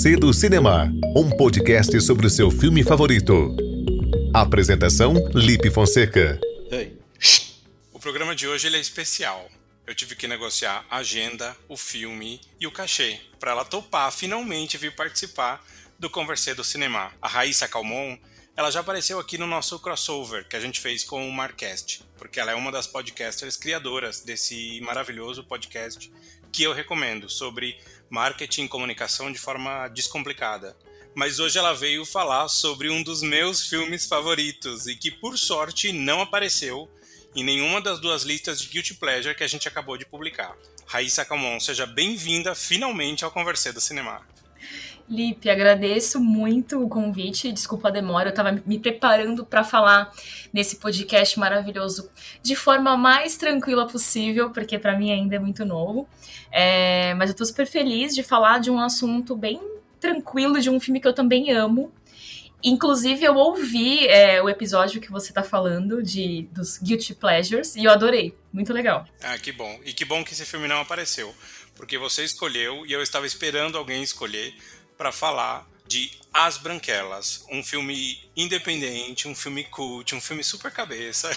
Conversê do Cinema, um podcast sobre o seu filme favorito. Apresentação: Lipe Fonseca. Ei. O programa de hoje ele é especial. Eu tive que negociar a agenda, o filme e o cachê para ela topar finalmente vir participar do Conversê do Cinema. A Raíssa Calmon ela já apareceu aqui no nosso crossover que a gente fez com o Marcast, porque ela é uma das podcasters criadoras desse maravilhoso podcast que eu recomendo sobre marketing e comunicação de forma descomplicada. Mas hoje ela veio falar sobre um dos meus filmes favoritos e que por sorte não apareceu em nenhuma das duas listas de Guilty Pleasure que a gente acabou de publicar. Raíssa Calmon, seja bem-vinda finalmente ao Conversê do Cinema. Lipe, agradeço muito o convite. Desculpa a demora, eu estava me preparando para falar nesse podcast maravilhoso de forma mais tranquila possível, porque para mim ainda é muito novo. É, mas eu estou super feliz de falar de um assunto bem tranquilo, de um filme que eu também amo. Inclusive, eu ouvi é, o episódio que você está falando de dos Guilty Pleasures e eu adorei. Muito legal. Ah, que bom. E que bom que esse filme não apareceu. Porque você escolheu e eu estava esperando alguém escolher para falar de As Branquelas, um filme independente, um filme cult, um filme super cabeça.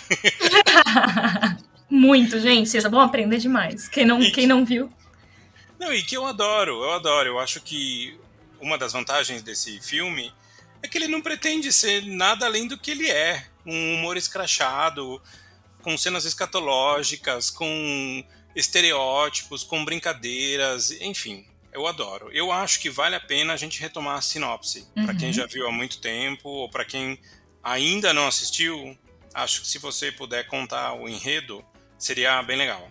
Muito, gente, vocês vão aprender demais. Quem não, quem não viu. Não, e que eu adoro, eu adoro. Eu acho que uma das vantagens desse filme é que ele não pretende ser nada além do que ele é. Um humor escrachado, com cenas escatológicas, com estereótipos, com brincadeiras, enfim eu adoro. Eu acho que vale a pena a gente retomar a sinopse. Uhum. Para quem já viu há muito tempo, ou para quem ainda não assistiu, acho que se você puder contar o enredo, seria bem legal.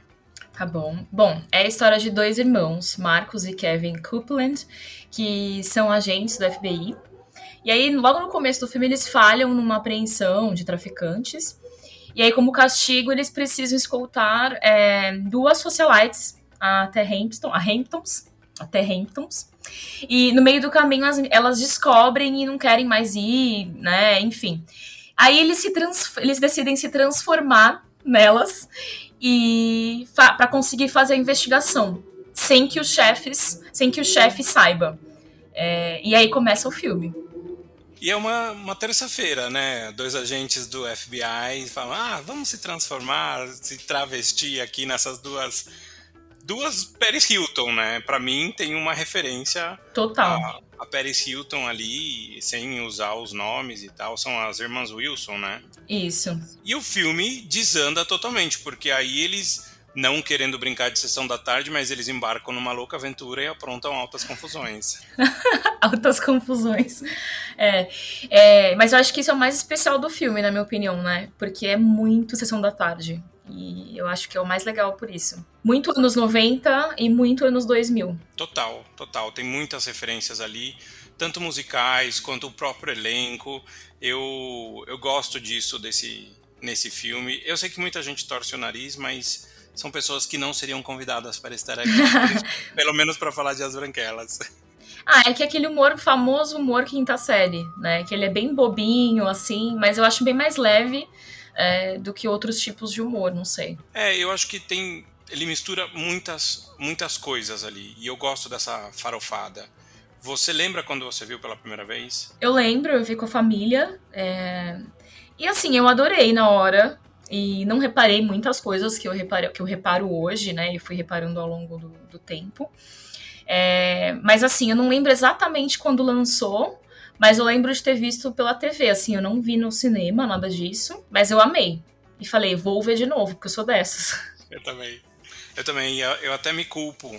Tá bom. Bom, é a história de dois irmãos, Marcos e Kevin Copeland, que são agentes do FBI. E aí, logo no começo do filme, eles falham numa apreensão de traficantes. E aí, como castigo, eles precisam escoltar é, duas socialites até Hampton, a Hamptons, até Hamptons. E no meio do caminho elas, elas descobrem e não querem mais ir, né? Enfim. Aí eles, se eles decidem se transformar nelas e para conseguir fazer a investigação sem que os chefes, sem que o chefe saiba. É, e aí começa o filme. E é uma, uma terça-feira, né? Dois agentes do FBI falam: ah, vamos se transformar, se travestir aqui nessas duas duas Paris Hilton, né? Para mim tem uma referência total. A, a Paris Hilton ali, sem usar os nomes e tal, são as irmãs Wilson, né? Isso. E o filme desanda totalmente, porque aí eles não querendo brincar de sessão da tarde, mas eles embarcam numa louca aventura e aprontam altas confusões. altas confusões. É, é, mas eu acho que isso é o mais especial do filme, na minha opinião, né? Porque é muito sessão da tarde. E eu acho que é o mais legal por isso. Muito anos 90 e muito anos 2000. Total, total. Tem muitas referências ali, tanto musicais quanto o próprio elenco. Eu, eu gosto disso desse, nesse filme. Eu sei que muita gente torce o nariz, mas são pessoas que não seriam convidadas para estar aqui, pelo menos para falar de As Branquelas. Ah, é que aquele humor, famoso humor quinta série, né? Que ele é bem bobinho, assim, mas eu acho bem mais leve é, do que outros tipos de humor, não sei. É, eu acho que tem. Ele mistura muitas, muitas coisas ali. E eu gosto dessa farofada. Você lembra quando você viu pela primeira vez? Eu lembro, eu vi com a família. É... E assim, eu adorei na hora. E não reparei muitas coisas que eu, reparo, que eu reparo hoje, né? E fui reparando ao longo do, do tempo. É... Mas assim, eu não lembro exatamente quando lançou. Mas eu lembro de ter visto pela TV, assim, eu não vi no cinema nada disso, mas eu amei. E falei, vou ver de novo, porque eu sou dessas. Eu também. Eu também, eu até me culpo.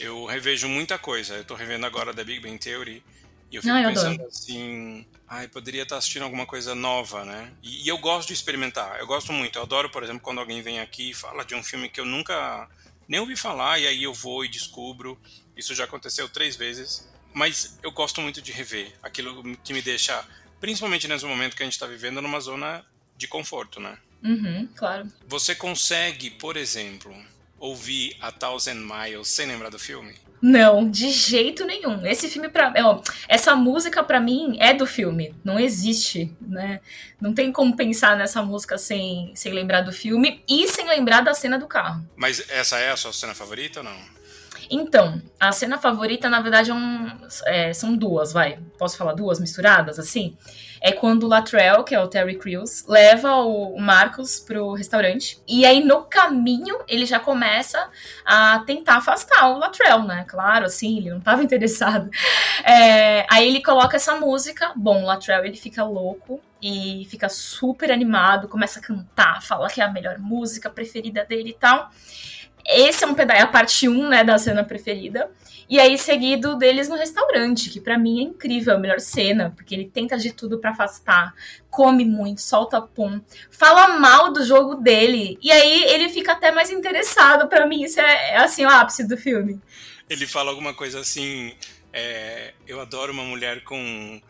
Eu revejo muita coisa. Eu tô revendo agora da Big Bang Theory. E eu fico ah, eu pensando adoro. assim, ai, poderia estar assistindo alguma coisa nova, né? E, e, eu gosto de experimentar. Eu gosto muito. Eu adoro, por exemplo, quando alguém vem aqui e fala de um filme que eu nunca nem ouvi falar, e aí eu vou e descubro. Isso já aconteceu três vezes. Mas eu gosto muito de rever aquilo que me deixa, principalmente nesse momento que a gente está vivendo, numa zona de conforto, né? Uhum, claro. Você consegue, por exemplo, ouvir a Thousand Miles sem lembrar do filme? Não, de jeito nenhum. Esse filme para, essa música para mim é do filme, não existe, né? Não tem como pensar nessa música sem, sem lembrar do filme e sem lembrar da cena do carro. Mas essa é a sua cena favorita ou não? Então, a cena favorita, na verdade, é um, é, são duas, vai. Posso falar duas misturadas, assim? É quando o Latrell, que é o Terry Crews, leva o Marcos pro restaurante. E aí, no caminho, ele já começa a tentar afastar o Latrell, né? Claro, assim, ele não estava interessado. É, aí ele coloca essa música. Bom, o Latrell, ele fica louco e fica super animado, começa a cantar, fala que é a melhor música preferida dele e tal. Esse é um pedaço, é a parte 1, né, da cena preferida. E aí, seguido deles no restaurante, que para mim é incrível, a melhor cena, porque ele tenta de tudo para afastar, come muito, solta pum, fala mal do jogo dele, e aí ele fica até mais interessado. para mim, isso é, é, assim o ápice do filme. Ele fala alguma coisa assim: é, eu adoro uma mulher com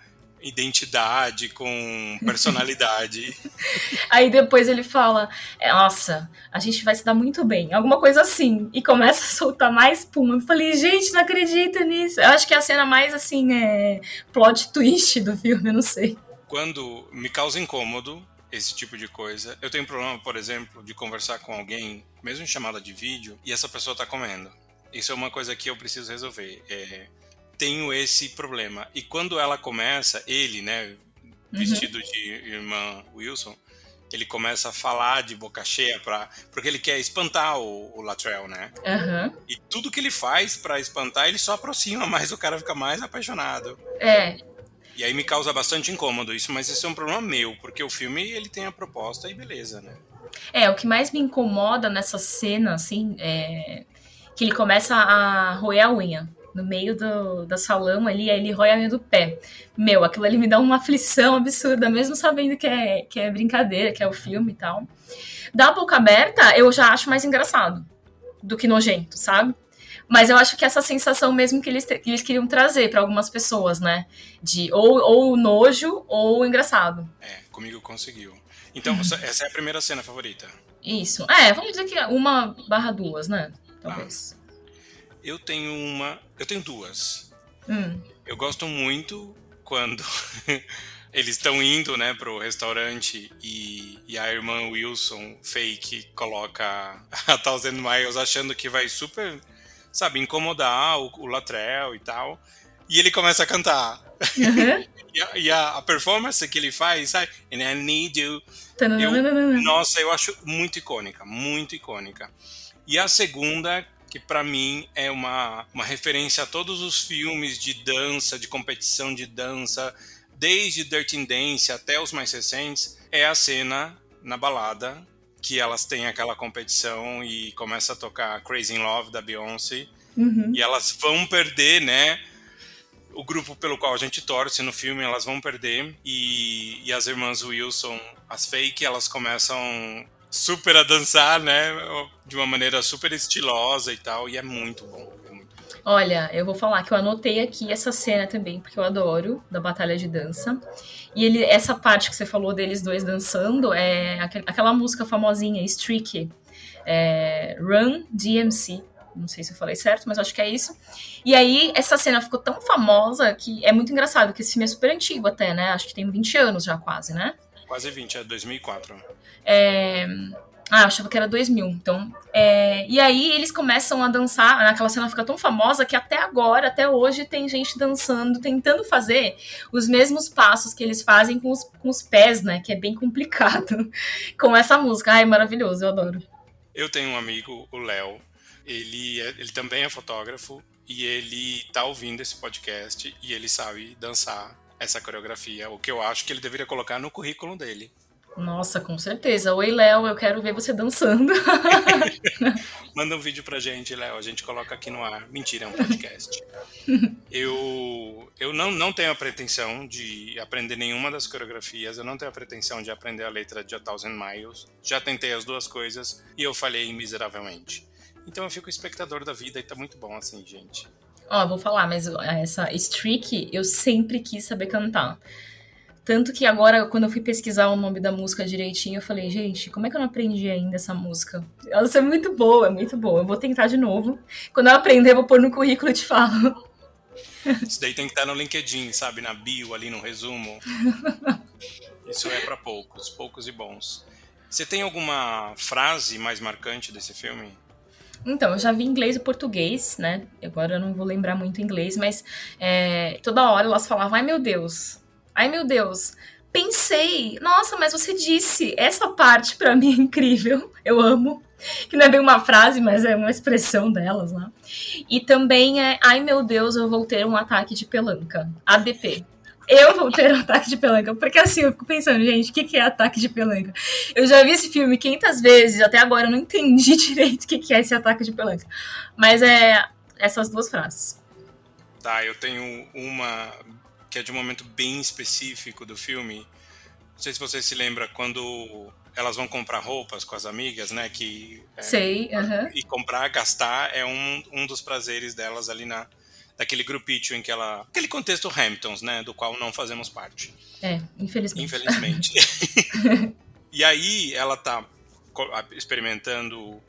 identidade, com personalidade. Aí depois ele fala: é, Nossa, a gente vai se dar muito bem. Alguma coisa assim. E começa a soltar mais pum. Eu falei: Gente, não acredito nisso. Eu acho que é a cena mais assim, é plot twist do filme, eu não sei. Quando me causa incômodo esse tipo de coisa, eu tenho problema, por exemplo, de conversar com alguém, mesmo em chamada de vídeo, e essa pessoa tá comendo. Isso é uma coisa que eu preciso resolver. É tenho esse problema. E quando ela começa, ele, né, vestido uhum. de irmã Wilson, ele começa a falar de boca cheia para porque ele quer espantar o, o Latrell, né? Uhum. E tudo que ele faz para espantar, ele só aproxima mais, o cara fica mais apaixonado. É. E aí me causa bastante incômodo isso, mas esse é um problema meu, porque o filme ele tem a proposta e beleza, né? É, o que mais me incomoda nessa cena, assim, é que ele começa a roer a unha no meio do, do salão ali, aí ele rói a unha do pé. Meu, aquilo ali me dá uma aflição absurda, mesmo sabendo que é, que é brincadeira, que é o filme e tal. Da boca aberta, eu já acho mais engraçado do que nojento, sabe? Mas eu acho que essa sensação mesmo que eles, que eles queriam trazer para algumas pessoas, né? De ou, ou nojo ou engraçado. É, comigo conseguiu. Então, essa é a primeira cena favorita. Isso. É, vamos dizer que uma barra duas, né? Talvez. Ah. Eu tenho uma. Eu tenho duas. Hum. Eu gosto muito quando eles estão indo, né, pro restaurante e, e, a irmã Wilson, fake, coloca a Thousand Miles achando que vai super, sabe, incomodar o, o Latrell e tal. E ele começa a cantar. Uhum. e, a, e a, a, performance que ele faz, sabe? And I need you. Eu, nossa, eu acho muito icônica, muito icônica. E a segunda, que para mim é uma, uma referência a todos os filmes de dança, de competição de dança, desde Dirty Dance até os mais recentes, é a cena na balada que elas têm aquela competição e começa a tocar Crazy in Love da Beyoncé uhum. e elas vão perder, né? O grupo pelo qual a gente torce no filme, elas vão perder e, e as irmãs Wilson, as fake, elas começam super a dançar, né? De uma maneira super estilosa e tal, e é muito bom. É muito bom. Olha, eu vou falar que eu anotei aqui essa cena também, porque eu adoro, da batalha de dança. E ele, essa parte que você falou deles dois dançando é aquela música famosinha, Streaky, é, Run DMC. Não sei se eu falei certo, mas acho que é isso. E aí, essa cena ficou tão famosa que é muito engraçado, que esse filme é super antigo até, né? Acho que tem 20 anos já quase, né? Quase 20, é 2004. É... Ah, achava que era 2000. Então, é... e aí eles começam a dançar. Naquela cena fica tão famosa que até agora, até hoje, tem gente dançando, tentando fazer os mesmos passos que eles fazem com os, com os pés, né? Que é bem complicado. com essa música. Ai, maravilhoso, eu adoro. Eu tenho um amigo, o Léo. Ele, é, ele também é fotógrafo e ele tá ouvindo esse podcast e ele sabe dançar essa coreografia, o que eu acho que ele deveria colocar no currículo dele. Nossa, com certeza. Oi, Léo, eu quero ver você dançando. Manda um vídeo pra gente, Léo. A gente coloca aqui no ar. Mentira, é um podcast. eu eu não, não tenho a pretensão de aprender nenhuma das coreografias. Eu não tenho a pretensão de aprender a letra de A Thousand Miles. Já tentei as duas coisas e eu falhei miseravelmente. Então eu fico espectador da vida e tá muito bom assim, gente. Ó, vou falar, mas essa streak eu sempre quis saber cantar. Tanto que agora, quando eu fui pesquisar o nome da música direitinho, eu falei, gente, como é que eu não aprendi ainda essa música? Ela é muito boa, é muito boa. Eu vou tentar de novo. Quando eu aprender, eu vou pôr no currículo e te falo. Isso daí tem que estar no LinkedIn, sabe? Na bio, ali no resumo. Isso é para poucos, poucos e bons. Você tem alguma frase mais marcante desse filme? Então, eu já vi inglês e português, né? Agora eu não vou lembrar muito inglês, mas é, toda hora elas falavam, ai meu Deus, ai meu Deus. Pensei, nossa, mas você disse, essa parte para mim é incrível, eu amo. Que não é bem uma frase, mas é uma expressão delas lá. E também é, ai meu Deus, eu vou ter um ataque de pelanca. ADP eu vou ter um ataque de pelanca. Porque assim, eu fico pensando, gente, o que, que é ataque de pelanca? Eu já vi esse filme 500 vezes, até agora eu não entendi direito o que, que é esse ataque de pelanca. Mas é essas duas frases. Tá, eu tenho uma que é de um momento bem específico do filme. Não sei se você se lembra quando elas vão comprar roupas com as amigas, né? Que, é, Sei, uh -huh. E comprar, gastar é um, um dos prazeres delas ali na, daquele grupinho em que ela. aquele contexto Hamptons, né? Do qual não fazemos parte. É, infelizmente. Infelizmente. e aí ela tá experimentando.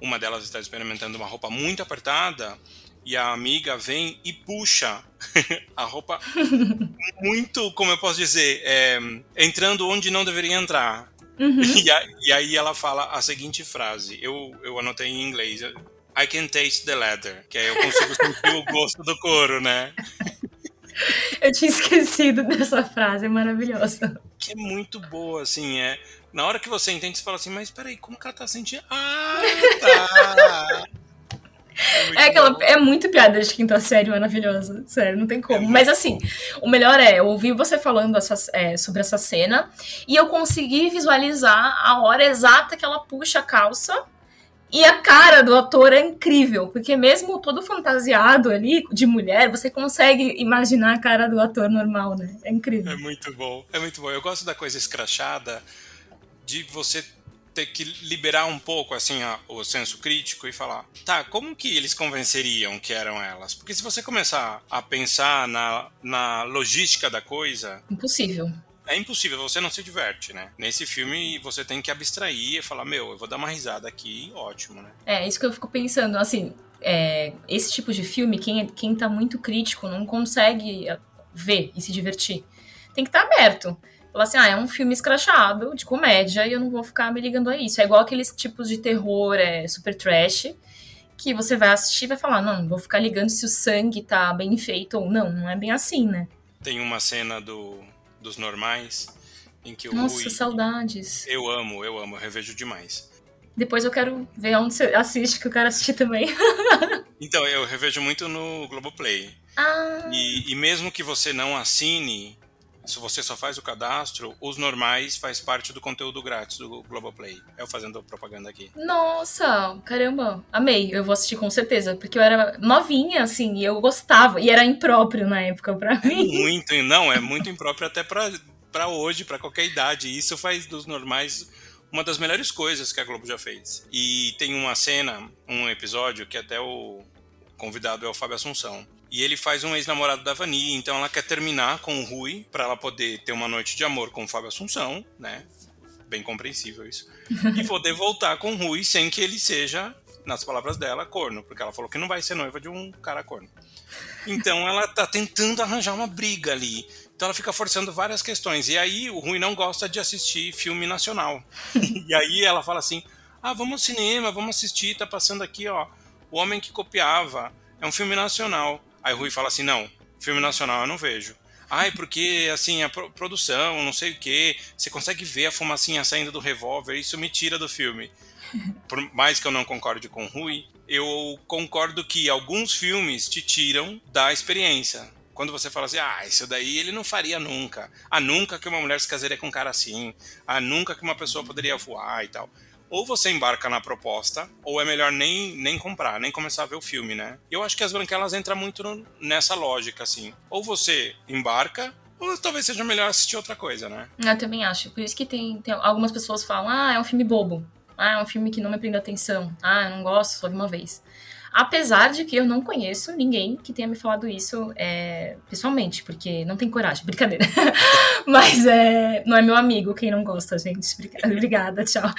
Uma delas está experimentando uma roupa muito apertada e a amiga vem e puxa a roupa muito, como eu posso dizer, é, entrando onde não deveria entrar. Uhum. E, a, e, aí ela fala a seguinte frase, eu, eu anotei em inglês, I can taste the leather, que aí eu consigo sentir o gosto do couro, né? Eu tinha esquecido dessa frase, é maravilhosa. Que é muito boa, assim, é. Na hora que você entende, você fala assim, mas peraí, como que ela tá sentindo? Ah, tá! É, é aquela, é muito piada de quinta série maravilhosa. Sério, não tem como. É Mas assim, o melhor é, eu ouvi você falando essa, é, sobre essa cena e eu consegui visualizar a hora exata que ela puxa a calça e a cara do ator é incrível, porque mesmo todo fantasiado ali de mulher, você consegue imaginar a cara do ator normal, né? É incrível. É muito bom. É muito bom. Eu gosto da coisa escrachada de você ter que liberar um pouco assim a, o senso crítico e falar, tá, como que eles convenceriam que eram elas? Porque se você começar a pensar na, na logística da coisa, impossível é impossível, você não se diverte, né? Nesse filme você tem que abstrair e falar, meu, eu vou dar uma risada aqui, ótimo, né? É, isso que eu fico pensando, assim, é, esse tipo de filme, quem, é, quem tá muito crítico não consegue é, ver e se divertir. Tem que estar tá aberto. Falar assim, ah, é um filme escrachado, de comédia, e eu não vou ficar me ligando a isso. É igual aqueles tipos de terror é, super trash, que você vai assistir e vai falar, não, não vou ficar ligando se o sangue tá bem feito ou não. Não é bem assim, né? Tem uma cena do dos normais, em que o Nossa, Rui, saudades. Eu amo, eu amo, eu revejo demais. Depois eu quero ver onde você assiste, que eu quero assistir também. então, eu revejo muito no Globoplay. Ah. E, e mesmo que você não assine, se você só faz o cadastro, os normais faz parte do conteúdo grátis do Globoplay. Eu fazendo propaganda aqui. Nossa, caramba, amei. Eu vou assistir com certeza, porque eu era novinha, assim, e eu gostava. E era impróprio na época pra é mim. Muito, não, é muito impróprio até pra, pra hoje, pra qualquer idade. Isso faz dos normais uma das melhores coisas que a Globo já fez. E tem uma cena, um episódio, que até o convidado é o Fábio Assunção e ele faz um ex-namorado da Vani, então ela quer terminar com o Rui para ela poder ter uma noite de amor com o Fábio Assunção, né? Bem compreensível isso. e poder voltar com o Rui sem que ele seja, nas palavras dela, corno, porque ela falou que não vai ser noiva de um cara corno. Então ela tá tentando arranjar uma briga ali. Então ela fica forçando várias questões. E aí o Rui não gosta de assistir filme nacional. e aí ela fala assim: "Ah, vamos ao cinema, vamos assistir, tá passando aqui, ó, O Homem que Copiava. É um filme nacional. Aí o Rui fala assim: não, filme nacional eu não vejo. Ai, porque assim, a produção, não sei o que, você consegue ver a fumacinha saindo do revólver, isso me tira do filme. Por mais que eu não concorde com o Rui, eu concordo que alguns filmes te tiram da experiência. Quando você fala assim, ah, isso daí ele não faria nunca. Ah, nunca que uma mulher se casaria com um cara assim. Ah, nunca que uma pessoa poderia voar e tal ou você embarca na proposta, ou é melhor nem, nem comprar, nem começar a ver o filme, né? Eu acho que as branquelas entram muito no, nessa lógica, assim. Ou você embarca, ou talvez seja melhor assistir outra coisa, né? Eu também acho. Por isso que tem, tem algumas pessoas falam, ah, é um filme bobo. Ah, é um filme que não me prende atenção. Ah, eu não gosto, só vi uma vez. Apesar de que eu não conheço ninguém que tenha me falado isso é, pessoalmente, porque não tem coragem, brincadeira. Mas é, não é meu amigo quem não gosta, gente. Obrigada, tchau.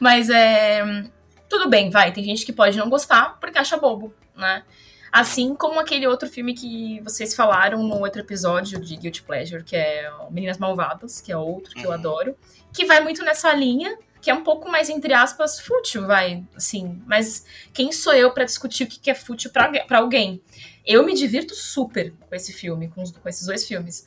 Mas é. Tudo bem, vai. Tem gente que pode não gostar porque acha bobo, né? Assim como aquele outro filme que vocês falaram no outro episódio de Guilty Pleasure, que é Meninas Malvadas, que é outro que eu uhum. adoro, que vai muito nessa linha que é um pouco mais, entre aspas, fútil, vai, assim. Mas quem sou eu para discutir o que é fútil para alguém? Eu me divirto super com esse filme, com, os, com esses dois filmes.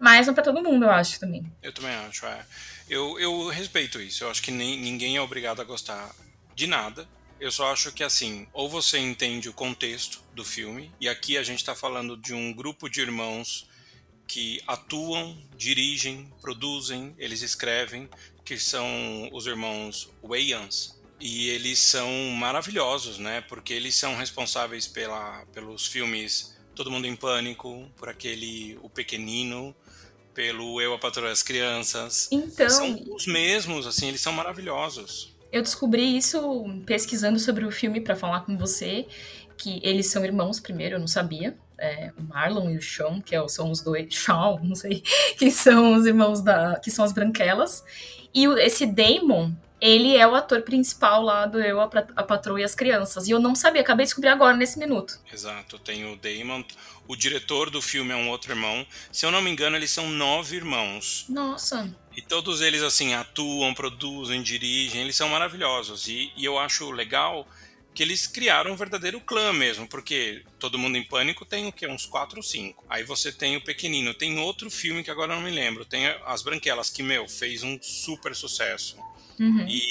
Mas não para todo mundo, eu acho também. Eu também acho, é. Eu, eu respeito isso. Eu acho que nem, ninguém é obrigado a gostar de nada. Eu só acho que assim, ou você entende o contexto do filme, e aqui a gente está falando de um grupo de irmãos que atuam, dirigem, produzem, eles escrevem, que são os irmãos Wayans. E eles são maravilhosos, né? Porque eles são responsáveis pela, pelos filmes Todo Mundo em Pânico, por aquele O Pequenino, pelo Eu, a Patroa as Crianças. Então... São os mesmos, assim, eles são maravilhosos. Eu descobri isso pesquisando sobre o filme para falar com você, que eles são irmãos primeiro, eu não sabia é, o Marlon e o Sean, que é são os dois, Sean, não sei, que são os irmãos da, que são as branquelas. E o, esse Damon, ele é o ator principal lá do Eu, a, a Patroa e as Crianças. E eu não sabia, acabei de descobrir agora, nesse minuto. Exato, tem o Damon. O diretor do filme é um outro irmão. Se eu não me engano, eles são nove irmãos. Nossa. E todos eles, assim, atuam, produzem, dirigem. Eles são maravilhosos. E, e eu acho legal que eles criaram um verdadeiro clã mesmo, porque Todo Mundo em Pânico tem o que? Uns 4 ou 5. Aí você tem o Pequenino, tem outro filme que agora não me lembro, tem As Branquelas, que, meu, fez um super sucesso. Uhum. E,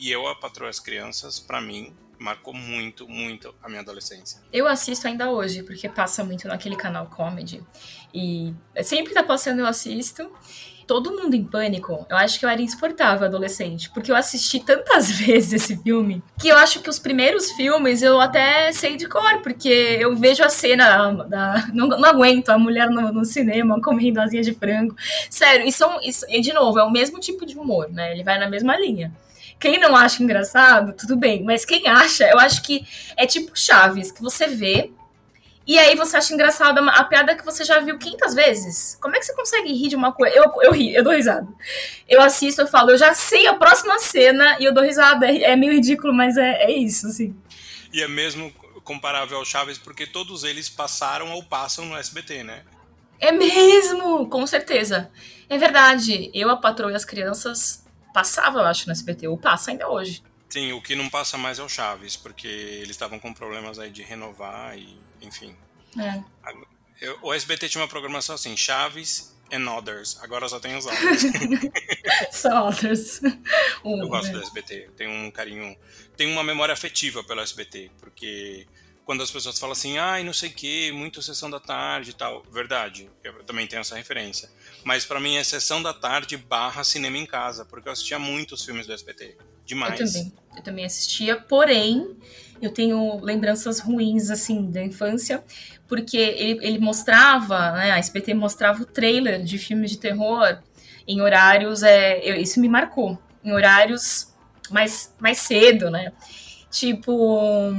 e Eu, a Patroa as Crianças, para mim, marcou muito, muito a minha adolescência. Eu assisto ainda hoje, porque passa muito naquele canal Comedy. E sempre que tá passando eu assisto. Todo Mundo em Pânico, eu acho que eu era insuportável adolescente, porque eu assisti tantas vezes esse filme, que eu acho que os primeiros filmes eu até sei de cor, porque eu vejo a cena da. Não, não aguento a mulher no, no, cinema comendo asinha de frango. Sério, e, são, e de novo, é o mesmo tipo de humor, né? Ele vai na mesma linha. Quem não acha engraçado, tudo bem. Mas quem acha, eu acho que é tipo Chaves, que você vê, e aí você acha engraçado a piada que você já viu 500 vezes. Como é que você consegue rir de uma coisa? Eu, eu ri, eu dou risada. Eu assisto, eu falo, eu já sei a próxima cena e eu dou risada. É, é meio ridículo, mas é, é isso, assim. E é mesmo comparável ao Chaves, porque todos eles passaram ou passam no SBT, né? É mesmo, com certeza. É verdade. Eu, a patroa e as crianças passava, eu acho, no SBT, ou passa ainda hoje. Sim, o que não passa mais é o Chaves, porque eles estavam com problemas aí de renovar e, enfim. É. Eu, o SBT tinha uma programação assim, Chaves and Others. Agora só tem os Others. só Others. eu gosto do SBT. Tenho um carinho... Tenho uma memória afetiva pelo SBT, porque quando as pessoas falam assim, ai, não sei o que, muito sessão da tarde e tal. Verdade, eu também tenho essa referência. Mas para mim é sessão da tarde barra cinema em casa, porque eu assistia muitos filmes do SBT. Demais. Eu também. Eu também assistia, porém, eu tenho lembranças ruins, assim, da infância, porque ele, ele mostrava, né, a SBT mostrava o trailer de filmes de terror em horários, é, eu, isso me marcou, em horários mais, mais cedo, né? Tipo,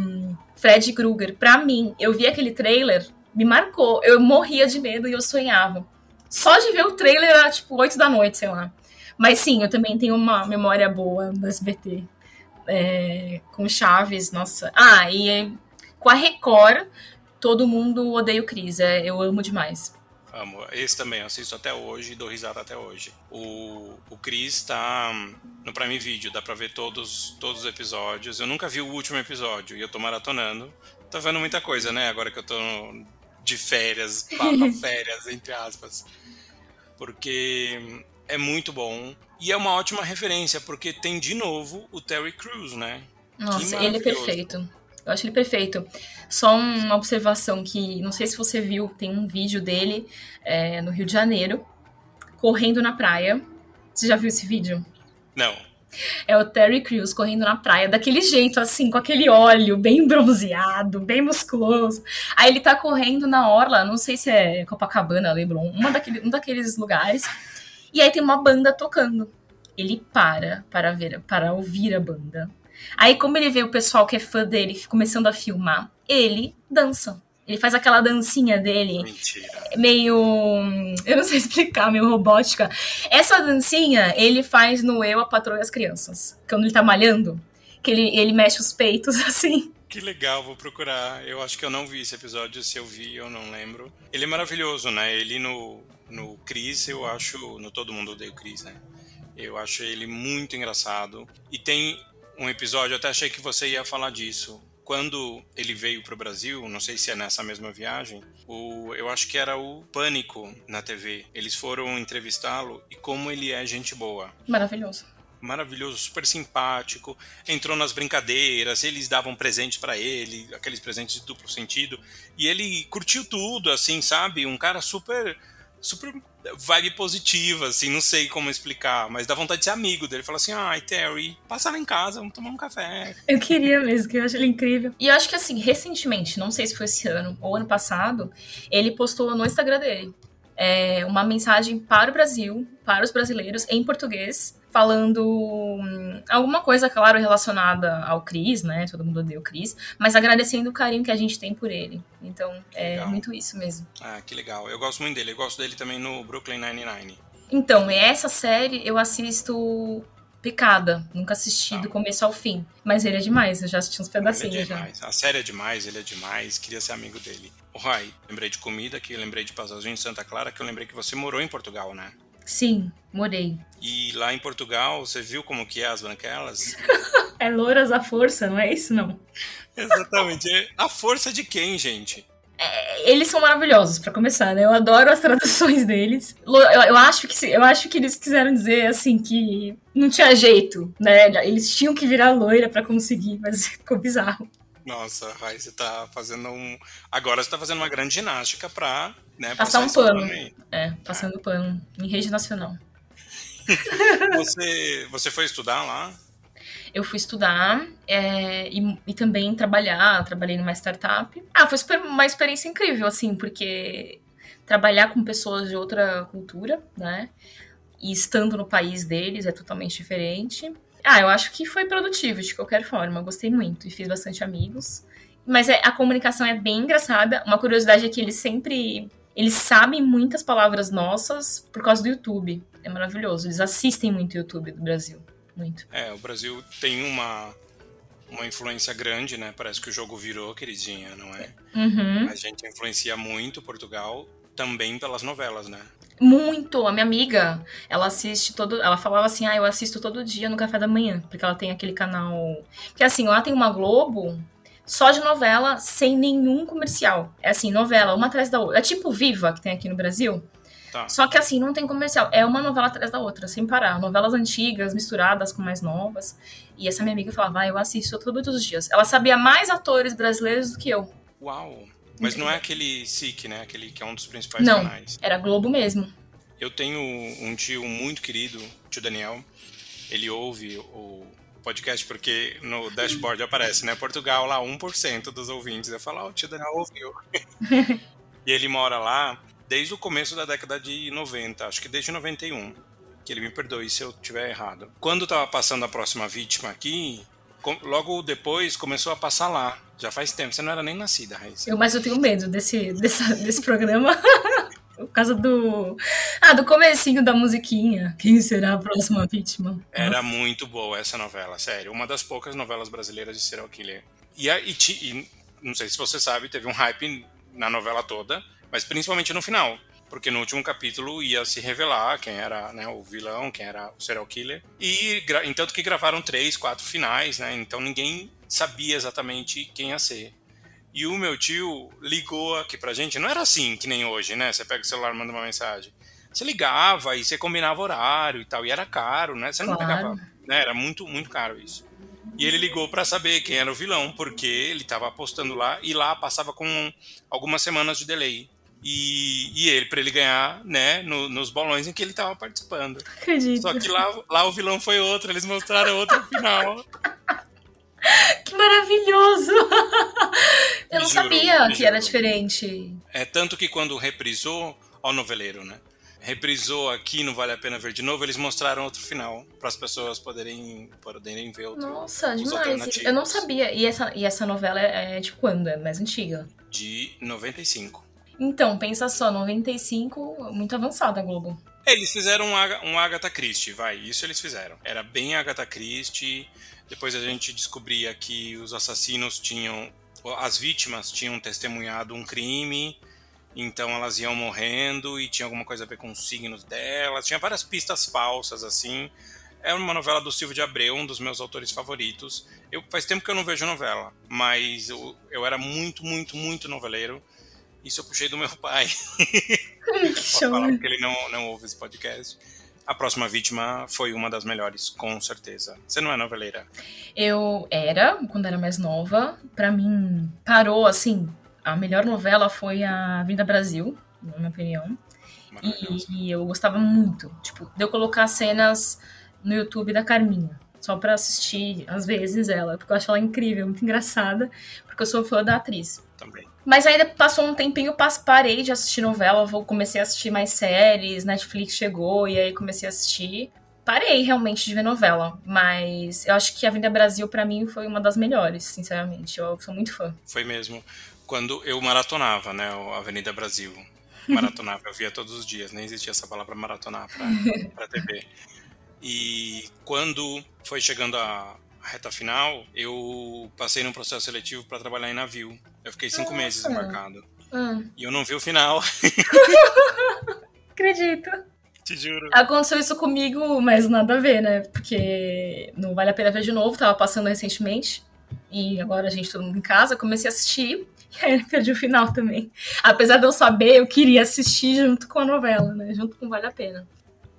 Fred Krueger. Pra mim, eu vi aquele trailer, me marcou. Eu morria de medo e eu sonhava. Só de ver o trailer era tipo 8 da noite, sei lá. Mas sim, eu também tenho uma memória boa do SBT. É, com Chaves, nossa. Ah, e com a Record, todo mundo odeia o Cris. É, eu amo demais. Amo. Esse também, assisto até hoje, dou risada até hoje. O, o Chris tá no Prime Video, dá pra ver todos, todos os episódios. Eu nunca vi o último episódio e eu tô maratonando. Tô vendo muita coisa, né? Agora que eu tô de férias, férias, entre aspas. Porque é muito bom. E é uma ótima referência, porque tem de novo o Terry Crews, né? Nossa, ele é perfeito. Eu acho ele perfeito. Só uma observação que não sei se você viu, tem um vídeo dele é, no Rio de Janeiro, correndo na praia. Você já viu esse vídeo? Não. É o Terry Crews correndo na praia, daquele jeito, assim, com aquele óleo bem bronzeado, bem musculoso. Aí ele tá correndo na orla, não sei se é Copacabana, lembro, uma daquele, um daqueles lugares. E aí tem uma banda tocando. Ele para para ver, para ouvir a banda. Aí, como ele vê o pessoal que é fã dele começando a filmar, ele dança. Ele faz aquela dancinha dele. Mentira. Meio. Eu não sei explicar, meio robótica. Essa dancinha ele faz no Eu, a Patroa e as Crianças. Quando ele tá malhando. Que ele, ele mexe os peitos assim. Que legal, vou procurar. Eu acho que eu não vi esse episódio. Se eu vi, eu não lembro. Ele é maravilhoso, né? Ele no, no Chris, eu acho. No Todo Mundo Odeia o Chris, né? Eu acho ele muito engraçado. E tem um episódio, até achei que você ia falar disso. Quando ele veio para o Brasil, não sei se é nessa mesma viagem, o, eu acho que era o Pânico na TV. Eles foram entrevistá-lo e como ele é gente boa. Maravilhoso maravilhoso, super simpático, entrou nas brincadeiras, eles davam presentes para ele, aqueles presentes de duplo sentido, e ele curtiu tudo, assim, sabe? Um cara super super vibe positiva, assim, não sei como explicar, mas dá vontade de ser amigo dele. Fala assim, ai, Terry, passa lá em casa, vamos tomar um café. Eu queria mesmo, que eu acho ele incrível. E eu acho que, assim, recentemente, não sei se foi esse ano ou ano passado, ele postou no Instagram dele é, uma mensagem para o Brasil, para os brasileiros, em português, falando hum, alguma coisa, claro, relacionada ao Cris, né? Todo mundo odeia o Cris, mas agradecendo o carinho que a gente tem por ele. Então, é legal. muito isso mesmo. Ah, que legal. Eu gosto muito dele. Eu gosto dele também no Brooklyn Nine-Nine. Então, essa série eu assisto picada. Nunca assisti do começo ao fim. Mas ele é demais, eu já assisti uns pedacinhos ele é já. A série é demais, ele é demais, queria ser amigo dele. O Rai, lembrei de comida, que lembrei de Pasalzinho em Santa Clara, que eu lembrei que você morou em Portugal, né? Sim, morei. E lá em Portugal, você viu como que é as branquelas? é louras à força, não é isso não? Exatamente. É a força de quem, gente? É, eles são maravilhosos, para começar, né? Eu adoro as traduções deles. Eu, eu, acho que, eu acho que eles quiseram dizer, assim, que não tinha jeito, né? Eles tinham que virar loira para conseguir, mas ficou bizarro. Nossa, Rai, você tá fazendo um. Agora você tá fazendo uma grande ginástica pra. Né, passar, um pano. É, passando é. pano. Em rede nacional. você, você foi estudar lá? Eu fui estudar é, e, e, também trabalhar, trabalhei numa startup. Ah, foi super, uma experiência incrível, assim, porque trabalhar com pessoas de outra cultura, né? E estando no país deles é totalmente diferente. Ah, eu acho que foi produtivo de qualquer forma. Eu gostei muito e fiz bastante amigos. Mas é, a comunicação é bem engraçada. Uma curiosidade é que eles sempre. Eles sabem muitas palavras nossas por causa do YouTube. É maravilhoso. Eles assistem muito YouTube do Brasil. Muito. É, o Brasil tem uma, uma influência grande, né? Parece que o jogo virou, queridinha, não é? Uhum. A gente influencia muito Portugal também pelas novelas, né? Muito. A minha amiga, ela assiste todo. Ela falava assim: ah, eu assisto todo dia no café da manhã. Porque ela tem aquele canal. Porque assim, lá tem uma Globo só de novela, sem nenhum comercial. É assim, novela, uma atrás da outra. É tipo Viva, que tem aqui no Brasil. Tá. Só que assim, não tem comercial. É uma novela atrás da outra, sem parar. Novelas antigas, misturadas com mais novas. E essa minha amiga falava, ah, eu assisto todos os dias. Ela sabia mais atores brasileiros do que eu. Uau! Mas não é aquele SIC, né? Aquele que é um dos principais não, canais. Era Globo mesmo. Eu tenho um tio muito querido, tio Daniel. Ele ouve o podcast porque no dashboard aparece, né? Portugal lá, 1% dos ouvintes. Eu falo, oh, o tio Daniel ouviu. e ele mora lá desde o começo da década de 90, acho que desde 91. Que ele me perdoe se eu estiver errado. Quando tava passando a próxima vítima aqui, logo depois começou a passar lá. Já faz tempo, você não era nem nascida, Raíssa. Eu, mas eu tenho medo desse, desse, desse programa. Por causa do. Ah, do comecinho da musiquinha. Quem será a próxima vítima? Nossa. Era muito boa essa novela, sério. Uma das poucas novelas brasileiras de serial killer. E, a, e, e não sei se você sabe, teve um hype na novela toda, mas principalmente no final porque no último capítulo ia se revelar quem era né, o vilão, quem era o serial killer. E tanto que gravaram três, quatro finais, né? Então ninguém sabia exatamente quem ia ser. E o meu tio ligou aqui pra gente, não era assim que nem hoje, né? Você pega o celular e manda uma mensagem. Você ligava e você combinava horário e tal, e era caro, né? Você não claro. pegava. Né? Era muito, muito caro isso. E ele ligou para saber quem era o vilão, porque ele estava apostando lá e lá passava com algumas semanas de delay. E, e ele, para ele ganhar, né, no, nos bolões em que ele estava participando. Acredito. Só que lá, lá o vilão foi outro, eles mostraram outro final. Que maravilhoso! Eu não juro, sabia que era diferente. É tanto que quando reprisou, ao noveleiro, né? Reprisou aqui no Vale a Pena Ver de novo, eles mostraram outro final para as pessoas poderem, poderem ver outro. Nossa, demais. Eu não sabia. E essa, e essa novela é, é de quando? É mais antiga? De 95. Então, pensa só, 95, muito avançada a Globo. Eles fizeram um, um Agatha Christie, vai, isso eles fizeram. Era bem Agatha Christie, depois a gente descobria que os assassinos tinham, as vítimas tinham testemunhado um crime, Então elas iam morrendo e tinha alguma coisa a ver com os signos delas. Tinha várias pistas falsas, assim. É uma novela do Silvio de Abreu, um dos meus autores favoritos. Eu, faz tempo que eu não vejo novela, mas eu, eu era muito, muito, muito noveleiro. Isso eu puxei do meu pai. Que show. falar porque ele não, não ouve esse podcast. A Próxima Vítima foi uma das melhores, com certeza. Você não é noveleira? Eu era, quando era mais nova. Pra mim, parou assim. A melhor novela foi a Vinda Brasil, na minha opinião. E, e eu gostava muito. Tipo, de eu colocar cenas no YouTube da Carminha. Só pra assistir, às vezes, ela. Porque eu acho ela incrível, muito engraçada. Porque eu sou fã da atriz. Também. Mas ainda passou um tempinho, parei de assistir novela, comecei a assistir mais séries, Netflix chegou e aí comecei a assistir. Parei realmente de ver novela, mas eu acho que A Vinda Brasil pra mim foi uma das melhores, sinceramente. Eu sou muito fã. Foi mesmo. Quando eu maratonava, né, o Avenida Brasil. Maratonava, eu via todos os dias, nem existia essa palavra maratonar pra, pra TV. E quando foi chegando a a reta final, eu passei num processo seletivo para trabalhar em navio. Eu fiquei cinco Nossa. meses embarcado. Ah, E eu não vi o final, acredito. te juro. Aconteceu isso comigo, mas nada a ver, né? Porque não vale a pena ver de novo, tava passando recentemente. E agora a gente todo mundo em casa, comecei a assistir. E aí perdi o final também. Apesar de eu saber, eu queria assistir junto com a novela, né? Junto com Vale a Pena.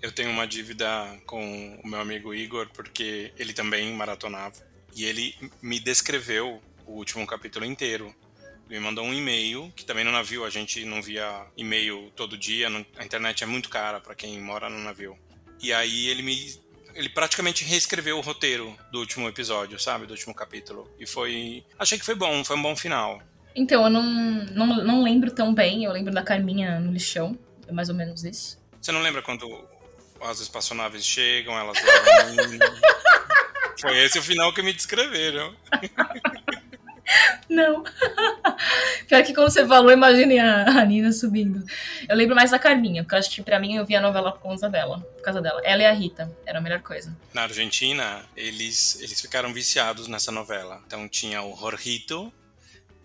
Eu tenho uma dívida com o meu amigo Igor, porque ele também maratonava. E ele me descreveu o último capítulo inteiro. Ele me mandou um e-mail, que também no navio a gente não via e-mail todo dia, a internet é muito cara para quem mora no navio. E aí ele me. Ele praticamente reescreveu o roteiro do último episódio, sabe? Do último capítulo. E foi. Achei que foi bom, foi um bom final. Então, eu não, não, não lembro tão bem. Eu lembro da Carminha no lixão. É mais ou menos isso. Você não lembra quando as espaçonaves chegam, elas? Foi esse o final que me descreveram. Não. Pior que quando você falou, eu imaginei a, Nina subindo. Eu lembro mais da Carminha, porque eu acho que pra mim eu vi a novela por conta dela. Por causa dela. Ela e a Rita. Era a melhor coisa. Na Argentina, eles, eles ficaram viciados nessa novela. Então tinha o Jorgito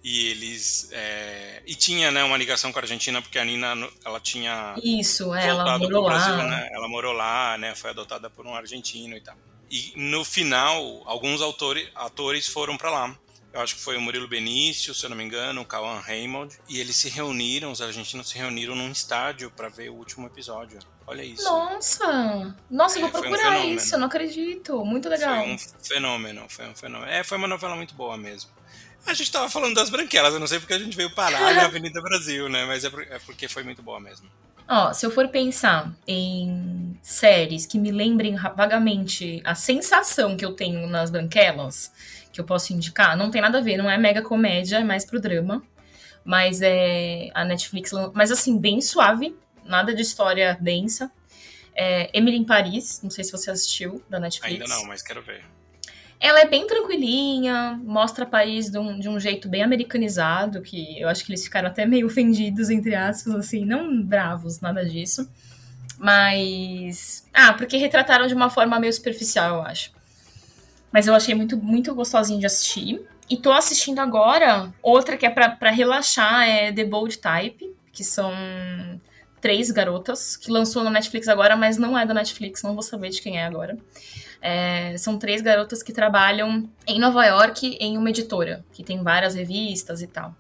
e eles. é, e tinha né, uma ligação com a Argentina, porque a Nina ela tinha Isso, ela morou pro lá. Brasil, né? Ela morou lá, né? Foi adotada por um argentino e tal. E no final, alguns autores, atores foram pra lá. Eu acho que foi o Murilo Benício, se eu não me engano, o Cauan Raymond. E eles se reuniram, os argentinos se reuniram num estádio pra ver o último episódio. Olha isso. Nossa! Nossa, É, vou um procurar fenômeno. isso, eu não acredito. Muito legal. Foi um fenômeno, foi um fenômeno. É, foi uma novela muito boa mesmo. A gente tava falando das branquelas, eu não sei porque a gente veio parar na Avenida Brasil, né? Mas é por- é porque foi muito boa mesmo. Ó, se eu for pensar em séries que me lembrem vagamente a sensação que eu tenho nas branquelas, que eu posso indicar, não tem nada a ver, não é mega comédia, é mais pro drama. Mas é a Netflix, mas assim, bem suave, nada de história densa. É Emily em Paris, não sei se você assistiu, da Netflix. Ainda não, mas quero ver. Ela é bem tranquilinha, mostra Paris de um, de um jeito bem americanizado, que eu acho que eles ficaram até meio ofendidos, entre aspas, assim, não bravos, nada disso. Mas. Ah, porque retrataram de uma forma meio superficial, eu acho. Mas eu achei muito, muito gostosinho de assistir. E tô assistindo agora outra que é pra relaxar, é The Bold Type, que são três garotas, que lançou na Netflix agora, mas não é da Netflix, não vou saber de quem é agora. É, são três garotas que trabalham em Nova York em uma editora, que tem várias revistas e tal.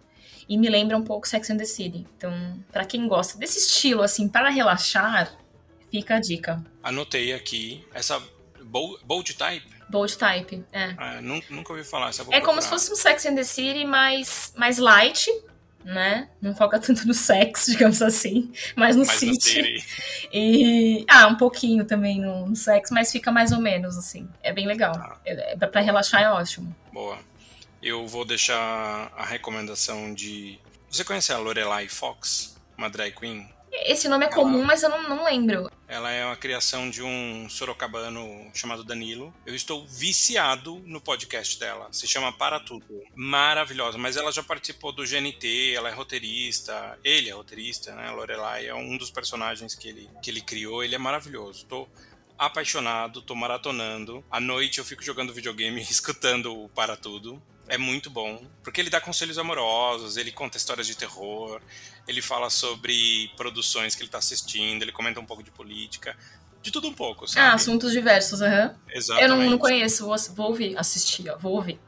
E me lembra um pouco Sex and the City. Então, pra quem gosta desse estilo, assim, para relaxar, fica a dica. Anotei aqui essa Bold, Type. Bold Type, é. Ah, nun- nunca ouvi falar. É como se fosse um Sex and the City, mais, mais light, né? Não foca tanto no sexo, digamos assim, mas no City. E. Ah, um pouquinho também no, no sexo, mas fica mais ou menos, assim. É bem legal. Tá. É, é, pra relaxar é ótimo. Boa. Eu vou deixar a recomendação de. Você conhece a Lorelai Fox? Uma drag queen? Esse nome é Ela- comum, mas eu não, não lembro. Ela é uma criação de um sorocabano chamado Danilo. Eu estou viciado no podcast dela. Se chama Para Tudo. Maravilhosa. Mas ela já participou do GNT, ela é roteirista. Ele é roteirista, né? Lorelai é um dos personagens que ele, que ele criou. Ele é maravilhoso. Tô apaixonado, tô maratonando. À noite eu fico jogando videogame e escutando o Para Tudo. É muito bom, porque ele dá conselhos amorosos, ele conta histórias de terror, ele fala sobre produções que ele está assistindo, ele comenta um pouco de política, de tudo um pouco, sabe? Ah, assuntos diversos, aham. Uhum. Exatamente. Eu não, não conheço, vou, vou ouvir, assistir, ó, vou ouvir.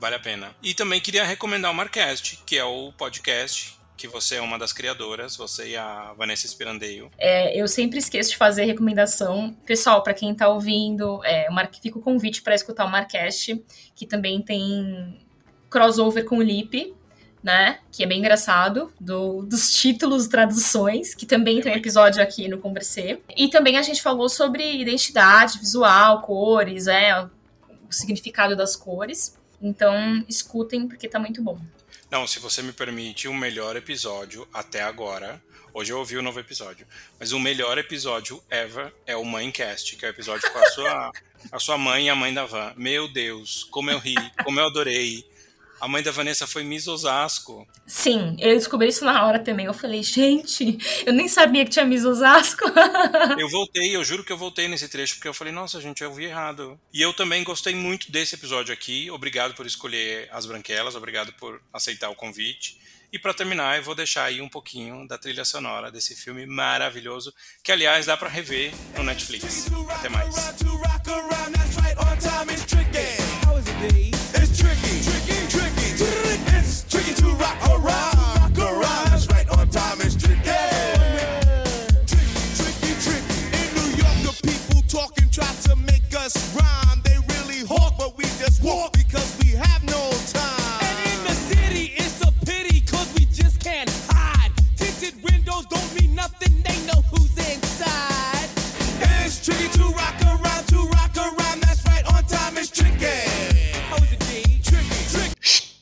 Vale a pena. E também queria recomendar o Marcast, que é o podcast que você é uma das criadoras, você e a Vanessa Spirandeio. É, eu sempre esqueço de fazer recomendação. Pessoal, para quem tá ouvindo, é, fica o convite para escutar o Marcast, que também tem crossover com o Lip, né? Que é bem engraçado, do, dos títulos, traduções, que também tem um episódio aqui no Conversê. E também a gente falou sobre identidade visual, cores, é, o significado das cores. Então, escutem, porque tá muito bom. Não, se você me permite, o melhor episódio até agora. Hoje eu ouvi o novo episódio. Mas o melhor episódio ever é o Mãecast, que é o episódio com a sua, a sua mãe e a mãe da Van. Meu Deus, como eu ri, como eu adorei. A mãe da Vanessa foi Miss Osasco. Sim, eu descobri isso na hora também. Eu falei, gente, eu nem sabia que tinha Miss Osasco. eu voltei, eu juro que eu voltei nesse trecho, porque eu falei, nossa, gente, eu ouvi errado. E eu também gostei muito desse episódio aqui. Obrigado por escolher as branquelas, obrigado por aceitar o convite. E para terminar, eu vou deixar aí um pouquinho da trilha sonora desse filme maravilhoso, que aliás dá para rever no Netflix. Até mais. just rhyme.